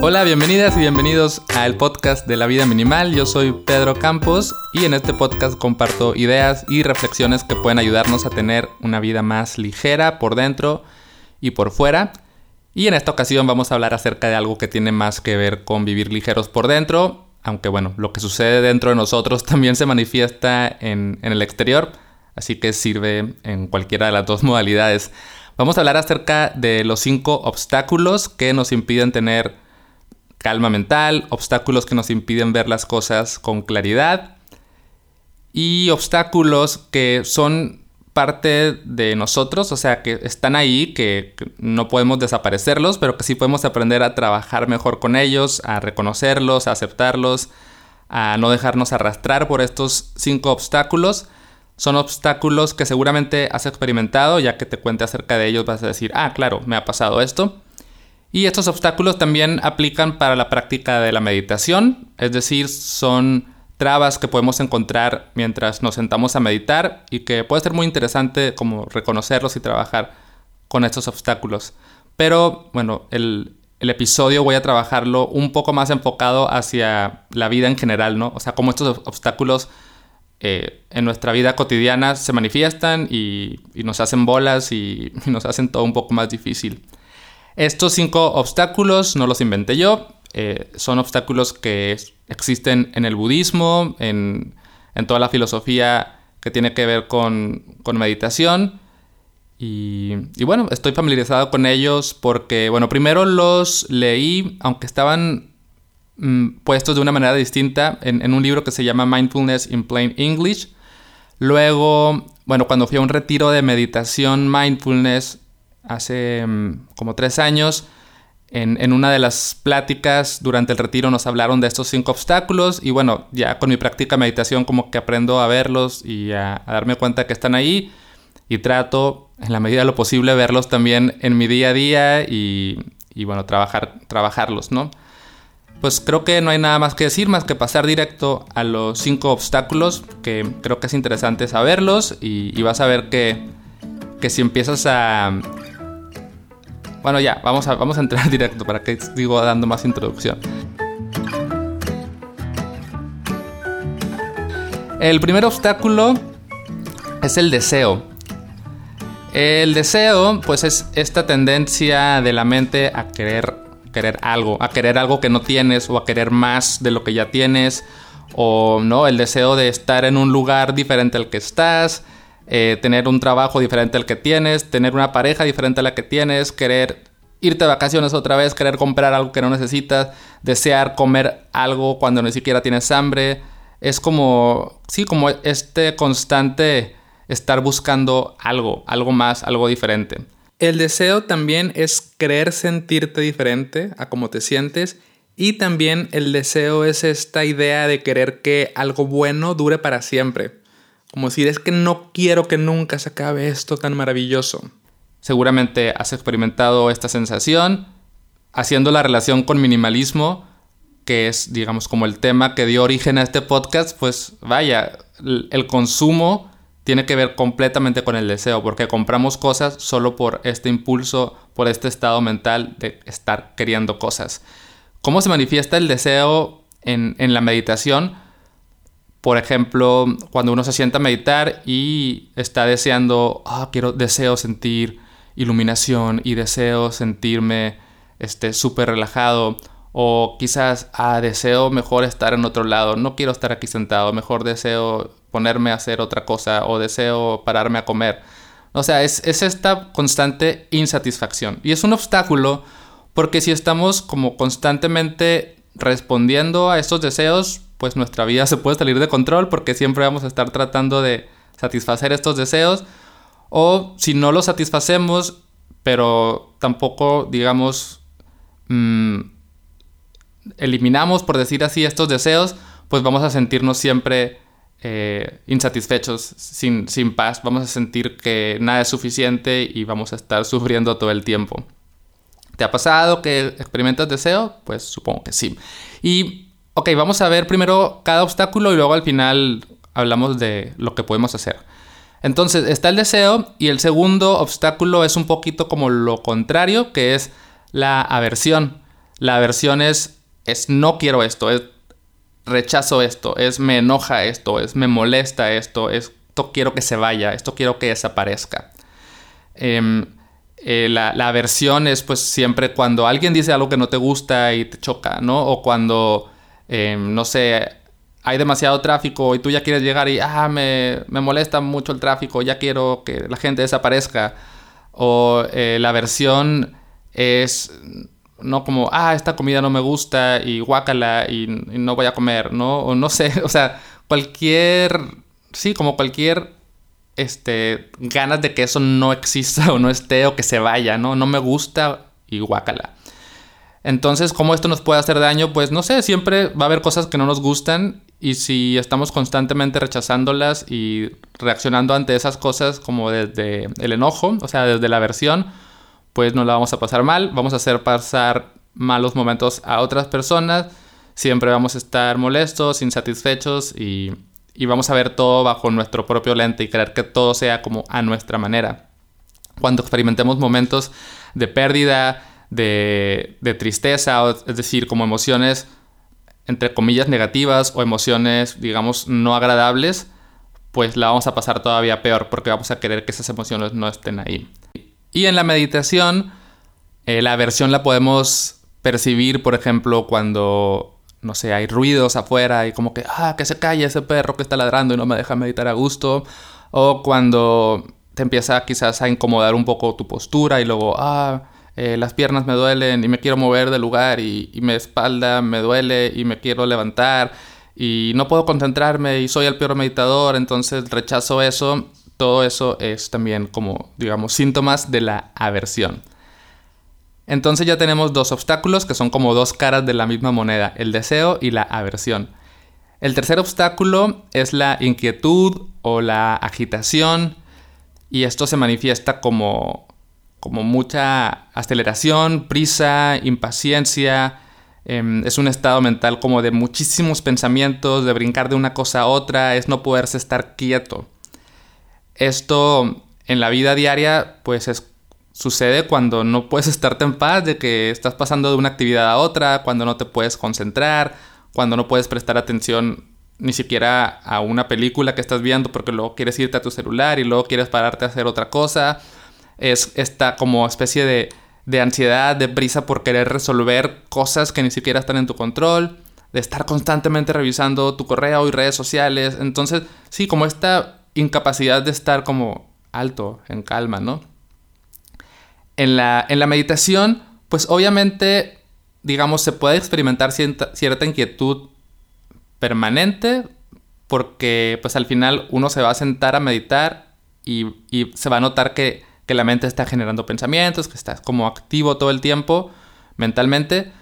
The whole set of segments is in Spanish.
Hola, bienvenidas y bienvenidos al podcast de la vida minimal. Yo soy Pedro Campos y en este podcast comparto ideas y reflexiones que pueden ayudarnos a tener una vida más ligera por dentro y por fuera. Y en esta ocasión vamos a hablar acerca de algo que tiene más que ver con vivir ligeros por dentro, aunque bueno, lo que sucede dentro de nosotros también se manifiesta en, en el exterior, así que sirve en cualquiera de las dos modalidades. Vamos a hablar acerca de los cinco obstáculos que nos impiden tener calma mental, obstáculos que nos impiden ver las cosas con claridad y obstáculos que son parte de nosotros, o sea, que están ahí, que, no podemos desaparecerlos, pero que sí podemos aprender a trabajar mejor con ellos, a reconocerlos, a aceptarlos, a no dejarnos arrastrar por estos cinco obstáculos. Son obstáculos que seguramente has experimentado, ya que te cuente acerca de ellos vas a decir, ah, claro, me ha pasado esto. Y estos obstáculos también aplican para la práctica de la meditación, es decir, son trabas que podemos encontrar mientras nos sentamos a meditar y que puede ser muy interesante como reconocerlos y trabajar con estos obstáculos. Pero bueno, el, episodio voy a trabajarlo un poco más enfocado hacia la vida en general, ¿no? O sea, cómo estos obstáculos eh, en nuestra vida cotidiana se manifiestan y, nos hacen bolas y, y, nos hacen todo un poco más difícil. Estos cinco obstáculos no los inventé yo, eh, son obstáculos que existen en el budismo, en, toda la filosofía que tiene que ver con, meditación. Y, bueno, estoy familiarizado con ellos porque, bueno, primero los leí, aunque estaban mm, puestos de una manera distinta, en, en, un libro que se llama Mindfulness in Plain English. Luego, bueno, cuando fui a un retiro de meditación mindfulness, hace mm, como tres años. En, una de las pláticas durante el retiro nos hablaron de estos cinco obstáculos y bueno, ya con mi práctica de meditación como que aprendo a verlos y a, darme cuenta que están ahí y trato en la medida de lo posible verlos también en mi día a día y, bueno, trabajar, trabajarlos, ¿no? Pues creo que no hay nada más que decir más que pasar directo a los cinco obstáculos que creo que es interesante saberlos y, y vas a ver que, que si empiezas a, bueno, ya, vamos a, vamos a entrar directo para que sigo dando más introducción. El primer obstáculo es el deseo. El deseo, pues es esta tendencia de la mente a querer, querer algo, a querer algo que no tienes o a querer más de lo que ya tienes, o no, el deseo de estar en un lugar diferente al que estás, eh, tener un trabajo diferente al que tienes, tener una pareja diferente a la que tienes, querer irte de vacaciones otra vez, querer comprar algo que no necesitas, desear comer algo cuando ni siquiera tienes hambre. Es como, sí, como este constante estar buscando algo, algo más, algo diferente. El deseo también es querer sentirte diferente a cómo te sientes y también el deseo es esta idea de querer que algo bueno dure para siempre. Como decir, es que no quiero que nunca se acabe esto tan maravilloso. Seguramente has experimentado esta sensación haciendo la relación con minimalismo, que es, digamos, como el tema que dio origen a este podcast, pues vaya, el consumo tiene que ver completamente con el deseo, porque compramos cosas solo por este impulso, por este estado mental de estar queriendo cosas. ¿Cómo se manifiesta el deseo en, en la meditación? Por ejemplo, cuando uno se sienta a meditar y está deseando, ah, quiero, deseo sentir iluminación y deseo sentirme este súper relajado o quizás ah, deseo mejor estar en otro lado, no quiero estar aquí sentado, mejor deseo ponerme a hacer otra cosa o deseo pararme a comer. O sea, es, es esta constante insatisfacción y es un obstáculo porque si estamos como constantemente respondiendo a estos deseos, pues nuestra vida se puede salir de control porque siempre vamos a estar tratando de satisfacer estos deseos. O si no los satisfacemos, pero tampoco, digamos, mm, eliminamos, por decir así, estos deseos, pues vamos a sentirnos siempre eh, insatisfechos, sin, sin paz. Vamos a sentir que nada es suficiente y vamos a estar sufriendo todo el tiempo. ¿Te ha pasado que experimentas deseo? Pues supongo que sí. Y Ok, vamos a ver primero cada obstáculo y luego al final hablamos de lo que podemos hacer. Entonces está el deseo y el segundo obstáculo es un poquito como lo contrario, que es la aversión. La aversión es, es no quiero esto, es rechazo esto, es me enoja esto, es me molesta esto, esto quiero que se vaya, esto quiero que desaparezca. Em, eh, la, aversión es pues siempre cuando alguien dice algo que no te gusta y te choca, ¿no? O cuando, em, no sé, hay demasiado tráfico y tú ya quieres llegar y, ah, me, me molesta mucho el tráfico, ya quiero que la gente desaparezca. O eh, la aversión es no como, ah, esta comida no me gusta y guácala y, y, no voy a comer, ¿no? O no sé, o sea, cualquier, sí, como cualquier, este, ganas de que eso no exista o no esté o que se vaya, ¿no? No me gusta y guácala. Entonces, ¿cómo esto nos puede hacer daño? Pues no sé, siempre va a haber cosas que no nos gustan y si estamos constantemente rechazándolas y reaccionando ante esas cosas como desde el enojo, o sea, desde la aversión, pues no la vamos a pasar mal, vamos a hacer pasar malos momentos a otras personas, siempre vamos a estar molestos, insatisfechos y, vamos a ver todo bajo nuestro propio lente y creer que todo sea como a nuestra manera. Cuando experimentemos momentos de pérdida, de, tristeza, es decir, como emociones entre comillas negativas o emociones, digamos, no agradables, pues la vamos a pasar todavía peor porque vamos a querer que esas emociones no estén ahí. Y en la meditación, eh, la aversión la podemos percibir, por ejemplo, cuando, no sé, hay ruidos afuera y como que, ah, que se calle ese perro que está ladrando y no me deja meditar a gusto. O cuando te empieza quizás a incomodar un poco tu postura y luego, ah, eh, las piernas me duelen y me quiero mover del lugar y, y mi espalda me duele y me quiero levantar y no puedo concentrarme y soy el peor meditador, entonces rechazo eso todo eso es también como, digamos, síntomas de la aversión. Entonces ya tenemos dos obstáculos que son como dos caras de la misma moneda, el deseo y la aversión. El tercer obstáculo es la inquietud o la agitación y esto se manifiesta como, como mucha aceleración, prisa, impaciencia. Em, es un estado mental como de muchísimos pensamientos, de brincar de una cosa a otra, es no poderse estar quieto. Esto en la vida diaria pues sucede cuando no puedes estarte en paz, de que estás pasando de una actividad a otra, cuando no te puedes concentrar, cuando no puedes prestar atención ni siquiera a una película que estás viendo porque luego quieres irte a tu celular y luego quieres pararte a hacer otra cosa. Es esta como especie de, de ansiedad, de prisa por querer resolver cosas que ni siquiera están en tu control, de estar constantemente revisando tu correo y redes sociales. Entonces, sí, como esta incapacidad de estar como alto, en calma, ¿no? En la, en la meditación, pues obviamente, digamos, se puede experimentar cierta, inquietud permanente porque pues al final uno se va a sentar a meditar y, se va a notar que, la mente está generando pensamientos, que está como activo todo el tiempo mentalmente,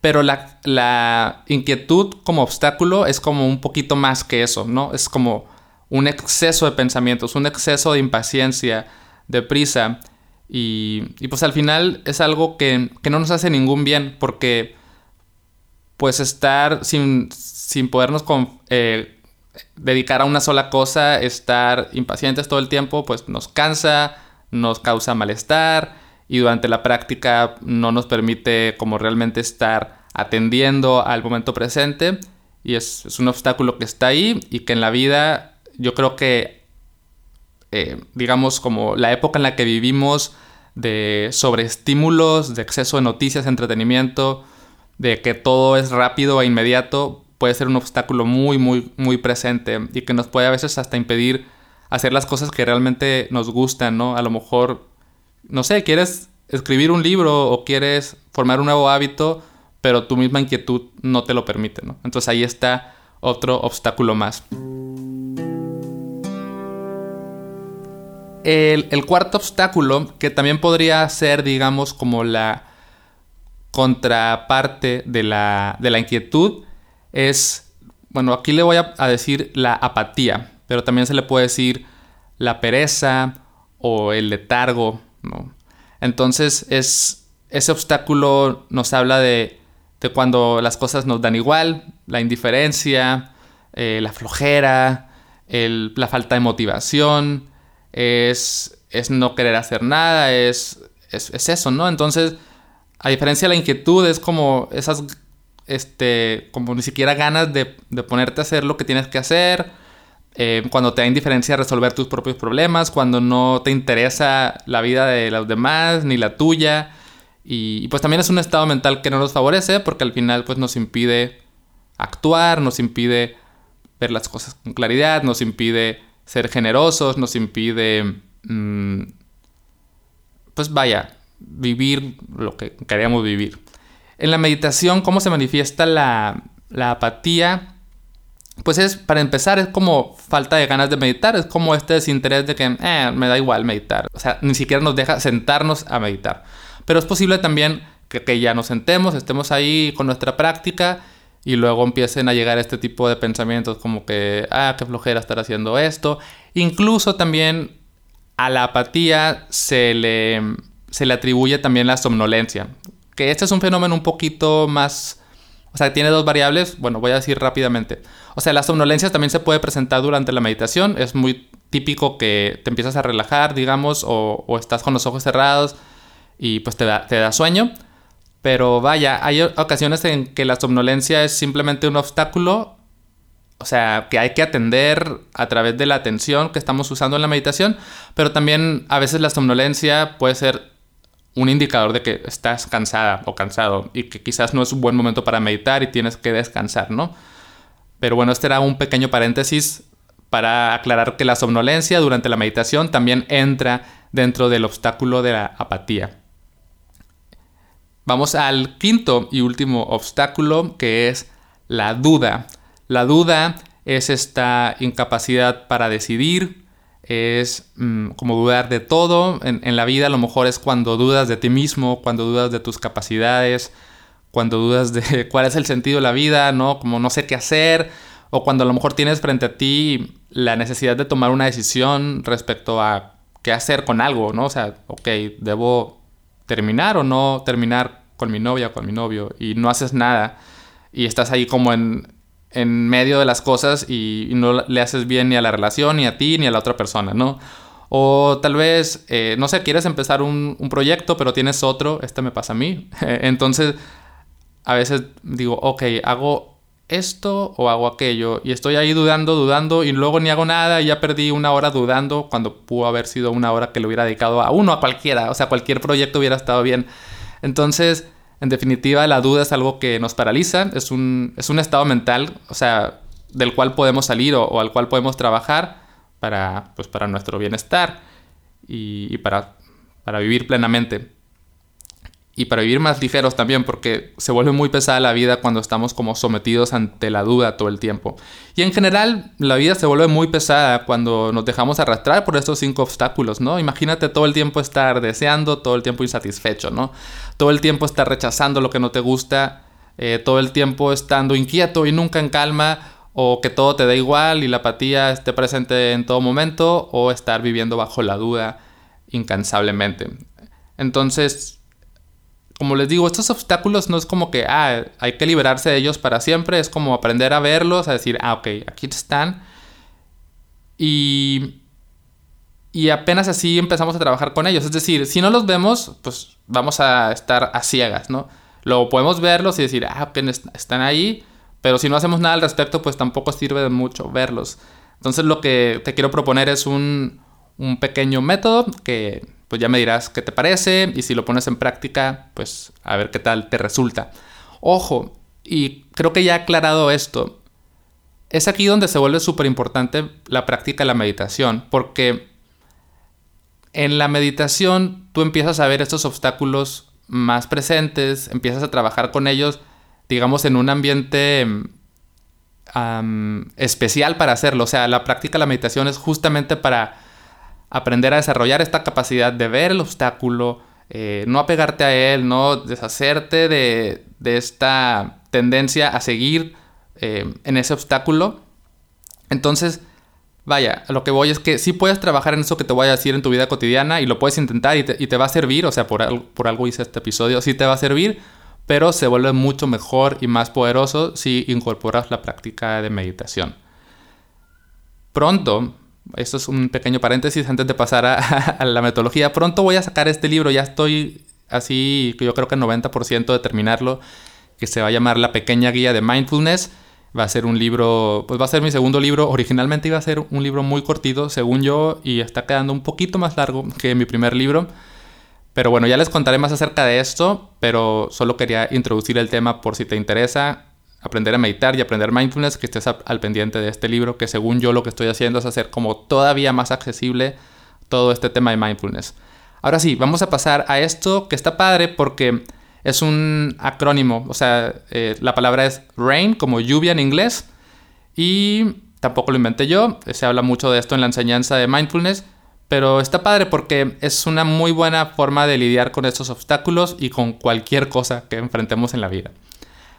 pero la, la, inquietud como obstáculo es como un poquito más que eso, ¿no? Es como un exceso de pensamientos, un exceso de impaciencia, de prisa. Y, pues al final es algo que, no nos hace ningún bien porque pues estar sin, sin podernos eh, dedicar a una sola cosa, estar impacientes todo el tiempo, pues nos cansa, nos causa malestar y durante la práctica no nos permite como realmente estar atendiendo al momento presente. Y es, un obstáculo que está ahí y que en la vida yo creo que, eh, digamos, como la época en la que vivimos de sobreestímulos, de exceso de noticias, entretenimiento, de que todo es rápido e inmediato, puede ser un obstáculo muy, muy, muy presente y que nos puede a veces hasta impedir hacer las cosas que realmente nos gustan, ¿no? A lo mejor, no sé, quieres escribir un libro o quieres formar un nuevo hábito, pero tu misma inquietud no te lo permite, ¿no? Entonces ahí está otro obstáculo más. El, cuarto obstáculo, que también podría ser, digamos, como la contraparte de la, inquietud, es, bueno, aquí le voy a, decir la apatía, pero también se le puede decir la pereza o el letargo, ¿no? Entonces, es, ese obstáculo nos habla de, cuando las cosas nos dan igual, la indiferencia, eh, la flojera, la falta de motivación, es, es no querer hacer nada, es, es, eso, ¿no? Entonces, a diferencia de la inquietud, es como esas, este, como ni siquiera ganas de, de ponerte a hacer lo que tienes que hacer, eh, cuando te da indiferencia resolver tus propios problemas, cuando no te interesa la vida de los demás ni la tuya. Y, pues también es un estado mental que no nos favorece porque al final pues nos impide actuar, nos impide ver las cosas con claridad, nos impide ser generosos, nos impide, mm, pues vaya, vivir lo que queríamos vivir. En la meditación, ¿cómo se manifiesta la apatía? Pues es, para empezar, es como falta de ganas de meditar, es como este desinterés de que eh, me da igual meditar. O sea, ni siquiera nos deja sentarnos a meditar. Pero es posible también que, que ya nos sentemos, estemos ahí con nuestra práctica y luego empiecen a llegar este tipo de pensamientos como que, ah, qué flojera estar haciendo esto. Incluso también a la apatía se le, se le atribuye también la somnolencia, que este es un fenómeno un poquito más o sea, tiene dos variables. Bueno, voy a decir rápidamente. O sea, la somnolencia también se puede presentar durante la meditación. Es muy típico que te empiezas a relajar, digamos, o, estás con los ojos cerrados y pues te da, te da sueño. Pero vaya, hay ocasiones en que la somnolencia es simplemente un obstáculo, o sea, que hay que atender a través de la atención que estamos usando en la meditación, pero también a veces la somnolencia puede ser un indicador de que estás cansada o cansado y que quizás no es un buen momento para meditar y tienes que descansar, ¿no? Pero bueno, este era un pequeño paréntesis para aclarar que la somnolencia durante la meditación también entra dentro del obstáculo de la apatía. Vamos al quinto y último obstáculo que es la duda. La duda es esta incapacidad para decidir, es mm, como dudar de todo. En, la vida a lo mejor es cuando dudas de ti mismo, cuando dudas de tus capacidades, cuando dudas de cuál es el sentido de la vida, ¿no? Como no sé qué hacer, o cuando a lo mejor tienes frente a ti la necesidad de tomar una decisión respecto a qué hacer con algo, ¿no? O sea, ok, debo terminar o no terminar con mi novia o con mi novio y no haces nada y estás ahí como en, en medio de las cosas y, no le haces bien ni a la relación, ni a ti, ni a la otra persona, ¿no? O tal vez, eh, no sé, quieres empezar un, proyecto, pero tienes otro, este me pasa a mí. Entonces, a veces digo, ok, hago esto o hago aquello, y estoy ahí dudando, dudando, y luego ni hago nada, y ya perdí una hora dudando, cuando pudo haber sido una hora que le hubiera dedicado a uno, a cualquiera, o sea, cualquier proyecto hubiera estado bien. Entonces, en definitiva, la duda es algo que nos paraliza, es un, es un estado mental, o sea, del cual podemos salir o, al cual podemos trabajar para, pues, para nuestro bienestar y, para, para vivir plenamente y para vivir más ligeros también, porque se vuelve muy pesada la vida cuando estamos como sometidos ante la duda todo el tiempo. Y en general, la vida se vuelve muy pesada cuando nos dejamos arrastrar por estos cinco obstáculos, ¿no? Imagínate todo el tiempo estar deseando, todo el tiempo insatisfecho, ¿no? Todo el tiempo estar rechazando lo que no te gusta, eh, todo el tiempo estando inquieto y nunca en calma, o que todo te da igual y la apatía esté presente en todo momento, o estar viviendo bajo la duda incansablemente. Entonces, como les digo, estos obstáculos no es como que, ah, hay que liberarse de ellos para siempre, es como aprender a verlos, a decir, ah, ok, aquí están. Y, y apenas así empezamos a trabajar con ellos. Es decir, si no los vemos, pues vamos a estar a ciegas, ¿no? Luego podemos verlos y decir, ah, ok, están ahí, pero si no hacemos nada al respecto, pues tampoco sirve de mucho verlos. Entonces lo que te quiero proponer es un, un pequeño método que pues ya me dirás qué te parece y si lo pones en práctica, pues a ver qué tal te resulta. Ojo, y creo que ya he aclarado esto, es aquí donde se vuelve súper importante la práctica de la meditación, porque en la meditación tú empiezas a ver estos obstáculos más presentes, empiezas a trabajar con ellos, digamos, en un ambiente especial para hacerlo. O sea, la práctica de la meditación es justamente para aprender a desarrollar esta capacidad de ver el obstáculo, eh, no apegarte a él, no deshacerte de, esta tendencia a seguir eh, en ese obstáculo. Entonces, vaya, lo que voy es que sí puedes trabajar en eso que te voy a decir en tu vida cotidiana y lo puedes intentar y te, va a servir, o sea, por algo hice este episodio, sí te va a servir, pero se vuelve mucho mejor y más poderoso si incorporas la práctica de meditación. Pronto esto es un pequeño paréntesis antes de pasar a, la metodología. Pronto voy a sacar este libro, ya estoy así yo creo que el 90% de terminarlo, que se va a llamar La pequeña guía de mindfulness. Va a ser un libro, pues va a ser mi segundo libro. Originalmente iba a ser un libro muy cortito, según yo, y está quedando un poquito más largo que mi primer libro. Pero bueno, ya les contaré más acerca de esto, pero solo quería introducir el tema por si te interesa aprender a meditar y aprender mindfulness, que estés al pendiente de este libro, que según yo lo que estoy haciendo es hacer como todavía más accesible todo este tema de mindfulness. Ahora sí, vamos a pasar a esto que está padre porque es un acrónimo, o sea, eh, la palabra es rain, como lluvia en inglés, y tampoco lo inventé yo, se habla mucho de esto en la enseñanza de mindfulness, pero está padre porque es una muy buena forma de lidiar con estos obstáculos y con cualquier cosa que enfrentemos en la vida.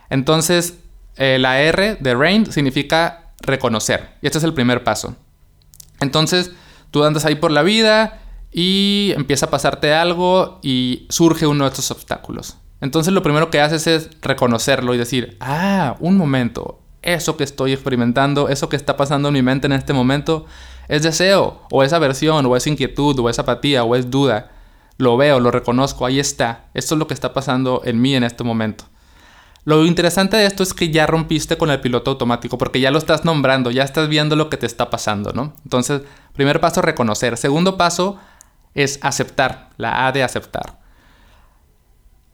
Entonces, eh, la R de RAIN significa reconocer. Y este es el primer paso. Entonces, tú andas ahí por la vida y empieza a pasarte algo y surge uno de estos obstáculos. Entonces, lo primero que haces es reconocerlo y decir, ah, un momento, eso que estoy experimentando, eso que está pasando en mi mente en este momento, es deseo, o es aversión, o es inquietud, o es apatía, o es duda. Lo veo, lo reconozco, ahí está. Esto es lo que está pasando en mí en este momento. Lo interesante de esto es que ya rompiste con el piloto automático, porque ya lo estás nombrando, ya estás viendo lo que te está pasando, ¿no? Entonces, primer paso, reconocer. Segundo paso es aceptar, la A de aceptar.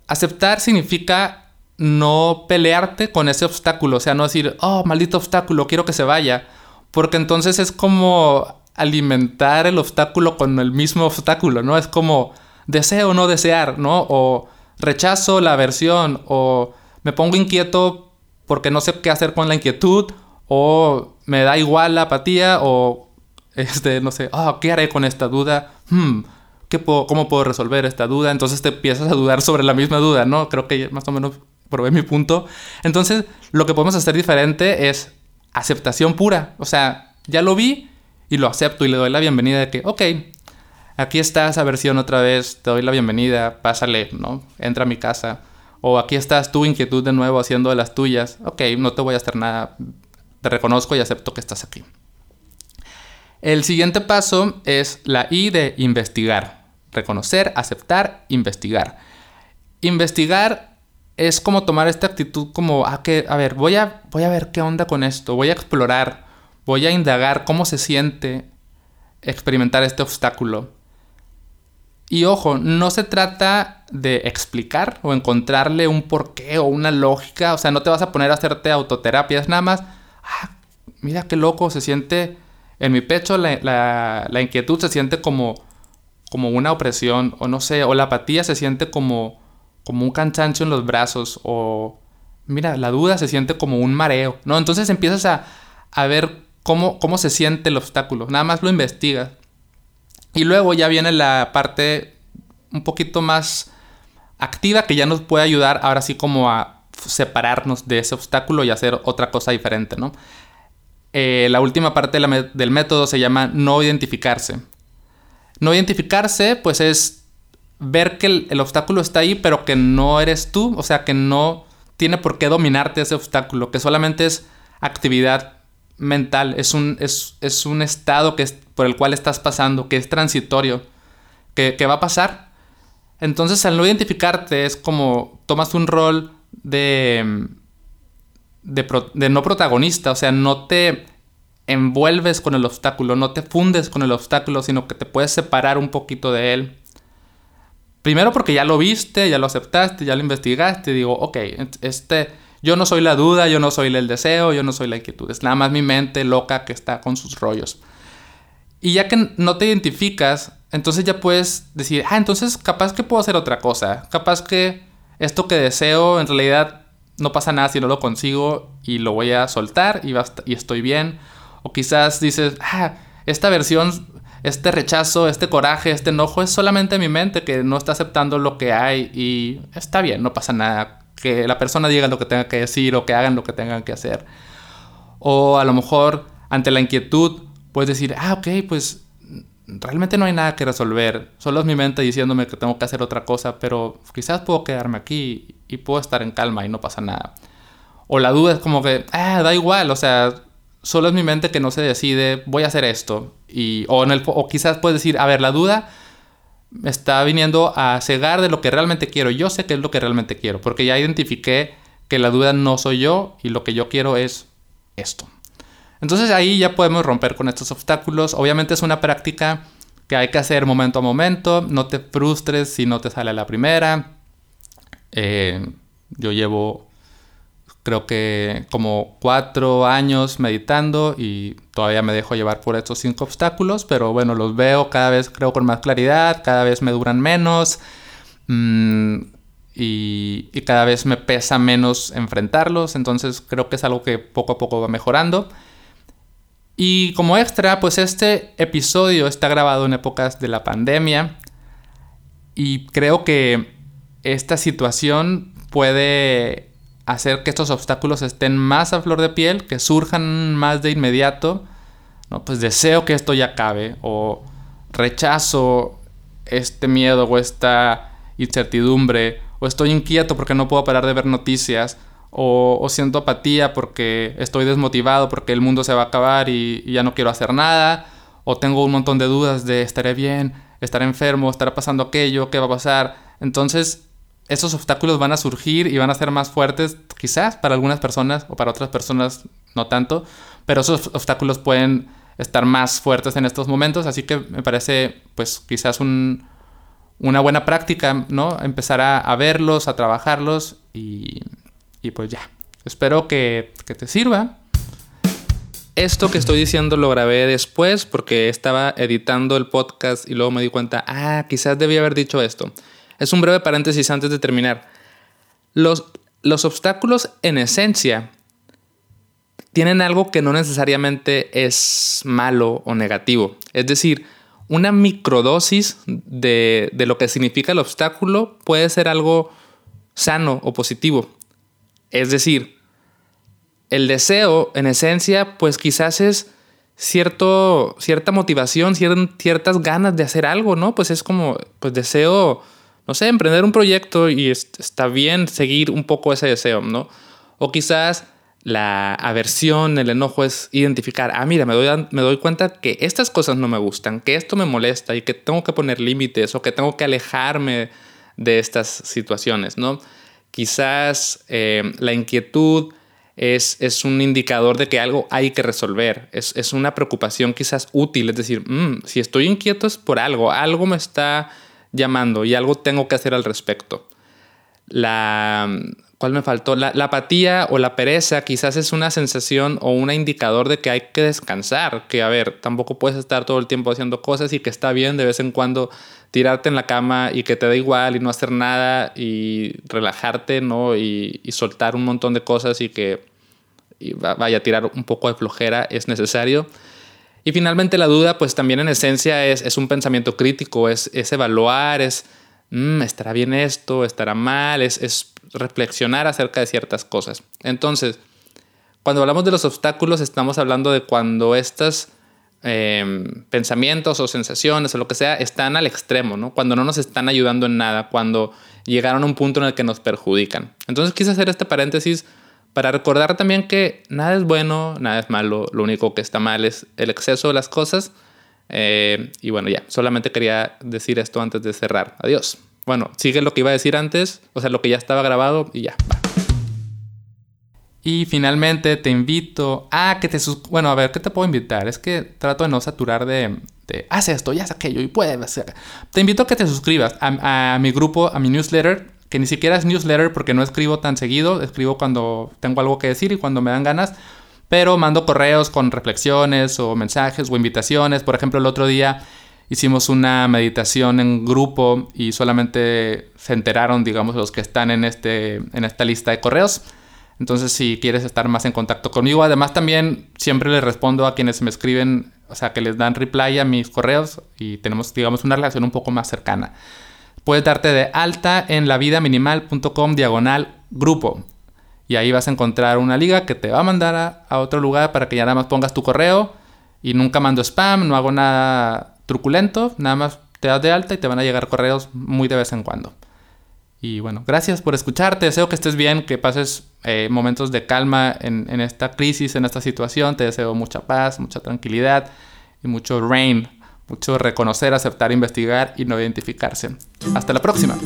Aceptar significa no pelearte con ese obstáculo, o sea, no decir, oh, maldito obstáculo, quiero que se vaya porque entonces es como alimentar el obstáculo con el mismo obstáculo, ¿no? Es como deseo o no desear, ¿no? O rechazo la aversión, o me pongo inquieto porque no sé qué hacer con la inquietud, o me da igual la apatía, o este, no sé, oh, ¿qué haré con esta duda? Hmm, ¿qué ¿Cómo puedo resolver esta duda? Entonces te empiezas a dudar sobre la misma duda, ¿no? Creo que más o menos probé mi punto. Entonces, lo que podemos hacer diferente es aceptación pura. O sea, ya lo vi y lo acepto y le doy la bienvenida de que, ok, aquí está esa versión otra vez, te doy la bienvenida, pásale, ¿no? Entra a mi casa. O aquí estás tu inquietud de nuevo haciendo de las tuyas. Ok, no te voy a hacer nada. Te reconozco y acepto que estás aquí. El siguiente paso es la I de investigar. Reconocer, aceptar, investigar. Investigar es como tomar esta actitud como, a ah, que, a ver, voy a, voy a ver qué onda con esto, voy a explorar, voy a indagar cómo se siente experimentar este obstáculo. Y ojo, no se trata de explicar o encontrarle un porqué o una lógica, o sea, no te vas a poner a hacerte autoterapia, es nada más, ah, mira qué loco, se siente en mi pecho la, la inquietud se siente como, como una opresión, o no sé, o la apatía se siente como como un cansancio en los brazos o mira, la duda se siente como un mareo, ¿no? Entonces empiezas a, a ver cómo, cómo se siente el obstáculo, nada más lo investigas. Y luego ya viene la parte un poquito más activa que ya nos puede ayudar ahora sí como a separarnos de ese obstáculo y hacer otra cosa diferente, ¿no? Eh, la última parte del método se llama no identificarse. No identificarse pues es ver que el, obstáculo está ahí, pero que no eres tú, o sea, que no tiene por qué dominarte ese obstáculo, que solamente es actividad mental, es un, es, un estado que es, por el cual estás pasando, que es transitorio, que, va a pasar. Entonces, al no identificarte, es como tomas un rol de, de, no protagonista, o sea, no te envuelves con el obstáculo, no te fundes con el obstáculo, sino que te puedes separar un poquito de él Primero porque ya lo viste, ya lo aceptaste, ya lo investigaste. digo, ok, este, yo no soy la duda, yo no soy el deseo, yo no soy la inquietud. Es nada más mi mente loca que está con sus rollos. Y ya que no te identificas, entonces ya puedes decir, ah, entonces capaz que puedo hacer otra cosa. Capaz que esto que deseo en realidad no pasa nada si no lo consigo y lo voy a soltar y, y estoy bien. O quizás dices, ah, esta versión este rechazo, este coraje, este enojo es solamente mi mente que no está aceptando lo que hay y está bien, no pasa nada. Que la persona diga lo que tenga que decir o que hagan lo que tengan que hacer. O a lo mejor ante la inquietud puedes decir, ah, ok, pues realmente no hay nada que resolver. Solo es mi mente diciéndome que tengo que hacer otra cosa, pero quizás puedo quedarme aquí y puedo estar en calma y no pasa nada. O la duda es como que, ah, da igual, o sea, solo es mi mente que no se decide, voy a hacer esto. Y, o, en el, o quizás puedes decir, a ver, la duda me está viniendo a cegar de lo que realmente quiero. Yo sé que es lo que realmente quiero, porque ya identifiqué que la duda no soy yo y lo que yo quiero es esto. Entonces ahí ya podemos romper con estos obstáculos. Obviamente es una práctica que hay que hacer momento a momento. No te frustres si no te sale la primera. Eh, yo llevo creo que como cuatro años meditando y todavía me dejo llevar por estos cinco obstáculos, pero bueno, los veo cada vez creo con más claridad, cada vez me duran menos mm, y, y, cada vez me pesa menos enfrentarlos, entonces creo que es algo que poco a poco va mejorando. Y como extra, pues este episodio está grabado en épocas de la pandemia y creo que esta situación puede hacer que estos obstáculos estén más a flor de piel, que surjan más de inmediato, ¿no? Pues deseo que esto ya acabe o rechazo este miedo o esta incertidumbre o estoy inquieto porque no puedo parar de ver noticias o, siento apatía porque estoy desmotivado porque el mundo se va a acabar y, ya no quiero hacer nada o tengo un montón de dudas de estaré bien, estaré enfermo, estará pasando aquello, qué va a pasar. Entonces esos obstáculos van a surgir y van a ser más fuertes, quizás para algunas personas o para otras personas no tanto, pero esos obstáculos pueden estar más fuertes en estos momentos, así que me parece pues quizás una buena práctica, ¿no? Empezar a, verlos, a trabajarlos y, pues ya. Espero que, te sirva. Esto que estoy diciendo lo grabé después porque estaba editando el podcast y luego me di cuenta, ah, quizás debía haber dicho esto. Es un breve paréntesis antes de terminar. Los, los obstáculos en esencia tienen algo que no necesariamente es malo o negativo. Es decir, una microdosis de, lo que significa el obstáculo puede ser algo sano o positivo. Es decir, el deseo en esencia pues quizás es cierto, cierta motivación, ciertas ganas de hacer algo, ¿no? Pues es como, pues deseo no sé, emprender un proyecto y está bien seguir un poco ese deseo, ¿no? O quizás la aversión, el enojo es identificar, ah, mira, me doy, me doy cuenta que estas cosas no me gustan, que esto me molesta y que tengo que poner límites o que tengo que alejarme de estas situaciones, ¿no? Quizás eh, la inquietud es, es, un indicador de que algo hay que resolver, es, es una preocupación quizás útil, es decir, mm, si estoy inquieto es por algo, algo me está llamando y algo tengo que hacer al respecto. La, ¿Cuál me faltó? La, apatía o la pereza quizás es una sensación o un indicador de que hay que descansar, que a ver, tampoco puedes estar todo el tiempo haciendo cosas y que está bien de vez en cuando tirarte en la cama y que te da igual y no hacer nada y relajarte, ¿no? Y, soltar un montón de cosas y que vaya a tirar un poco de flojera es necesario. Y finalmente la duda, pues también en esencia es, un pensamiento crítico, es, evaluar, es, mm, ¿estará bien esto? ¿Estará mal? Es, reflexionar acerca de ciertas cosas. Entonces, cuando hablamos de los obstáculos, estamos hablando de cuando estos em, pensamientos o sensaciones o lo que sea están al extremo, ¿no? Cuando no nos están ayudando en nada, cuando llegaron a un punto en el que nos perjudican. Entonces quise hacer este paréntesis para recordar también que nada es bueno, nada es malo, lo único que está mal es el exceso de las cosas. Eh, y bueno, ya, solamente quería decir esto antes de cerrar. Adiós. Bueno, sigue lo que iba a decir antes, o sea, lo que ya estaba grabado y ya. Y finalmente te invito a que te sus... Bueno, a ver, ¿qué te puedo invitar? Es que trato de no saturar de, de haz esto, ya haz aquello y puedes hacer. Te invito a que te suscribas a mi grupo, a mi newsletter que ni siquiera es newsletter porque no escribo tan seguido, escribo cuando tengo algo que decir y cuando me dan ganas, pero mando correos con reflexiones o mensajes o invitaciones. Por ejemplo, el otro día hicimos una meditación en grupo y solamente se enteraron, digamos, los que están en, este, en esta lista de correos. Entonces, si quieres estar más en contacto conmigo, además también siempre les respondo a quienes me escriben, o sea, que les dan reply a mis correos y tenemos, digamos, una relación un poco más cercana puedes darte de alta en lavidaminimal.com diagonal grupo. Y ahí vas a encontrar una liga que te va a mandar a, otro lugar para que ya nada más pongas tu correo. Y nunca mando spam, no hago nada truculento, nada más te das de alta y te van a llegar correos muy de vez en cuando. Y bueno, gracias por escucharte, deseo que estés bien, que pases eh, momentos de calma en, en esta crisis, en esta situación. Te deseo mucha paz, mucha tranquilidad y mucho rain mucho reconocer, aceptar, investigar y no identificarse. Hasta la próxima.